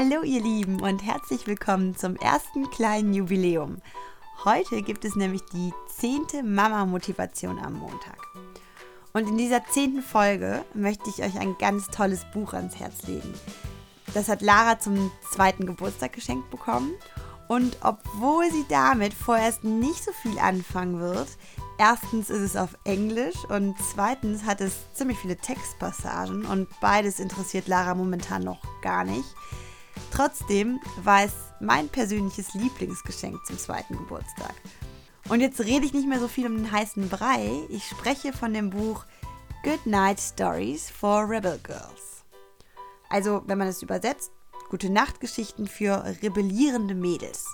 Hallo ihr Lieben und herzlich willkommen zum ersten kleinen Jubiläum. Heute gibt es nämlich die zehnte Mama-Motivation am Montag. Und in dieser zehnten Folge möchte ich euch ein ganz tolles Buch ans Herz legen. Das hat Lara zum zweiten Geburtstag geschenkt bekommen. Und obwohl sie damit vorerst nicht so viel anfangen wird, erstens ist es auf Englisch und zweitens hat es ziemlich viele Textpassagen und beides interessiert Lara momentan noch gar nicht Trotzdem war es mein persönliches Lieblingsgeschenk zum zweiten Geburtstag. Und jetzt rede ich nicht mehr so viel um den heißen Brei. Ich spreche von dem Buch Good Night Stories for Rebel Girls. Also, wenn man es übersetzt, gute Nachtgeschichten für rebellierende Mädels.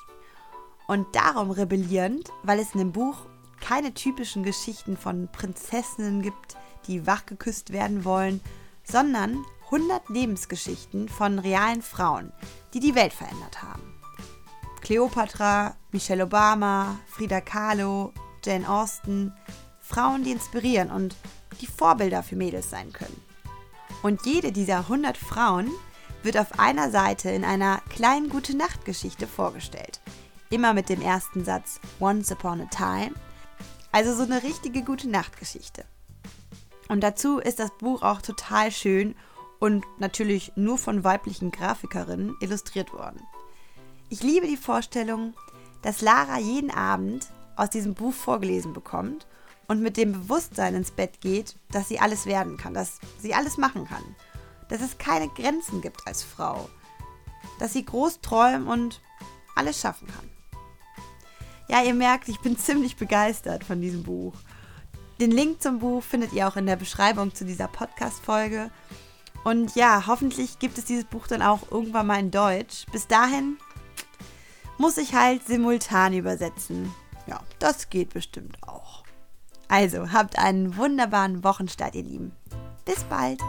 Und darum rebellierend, weil es in dem Buch keine typischen Geschichten von Prinzessinnen gibt, die wachgeküsst werden wollen, sondern 100 Lebensgeschichten von realen Frauen, die die Welt verändert haben. Cleopatra, Michelle Obama, Frida Kahlo, Jane Austen, Frauen, die inspirieren und die Vorbilder für Mädels sein können. Und jede dieser 100 Frauen wird auf einer Seite in einer kleinen Gute-Nacht-Geschichte vorgestellt. Immer mit dem ersten Satz Once Upon a Time. Also so eine richtige Gute-Nacht-Geschichte. Und dazu ist das Buch auch total schön und natürlich nur von weiblichen Grafikerinnen illustriert worden. Ich liebe die Vorstellung, dass Lara jeden Abend aus diesem Buch vorgelesen bekommt und mit dem Bewusstsein ins Bett geht, dass sie alles werden kann, dass sie alles machen kann, dass es keine Grenzen gibt als Frau, dass sie groß träumen und alles schaffen kann. Ja, ihr merkt, ich bin ziemlich begeistert von diesem Buch. Den Link zum Buch findet ihr auch in der Beschreibung zu dieser Podcast-Folge. Und ja, hoffentlich gibt es dieses Buch dann auch irgendwann mal in Deutsch. Bis dahin muss ich halt simultan übersetzen. Ja, das geht bestimmt auch. Also, habt einen wunderbaren Wochenstart, ihr Lieben. Bis bald.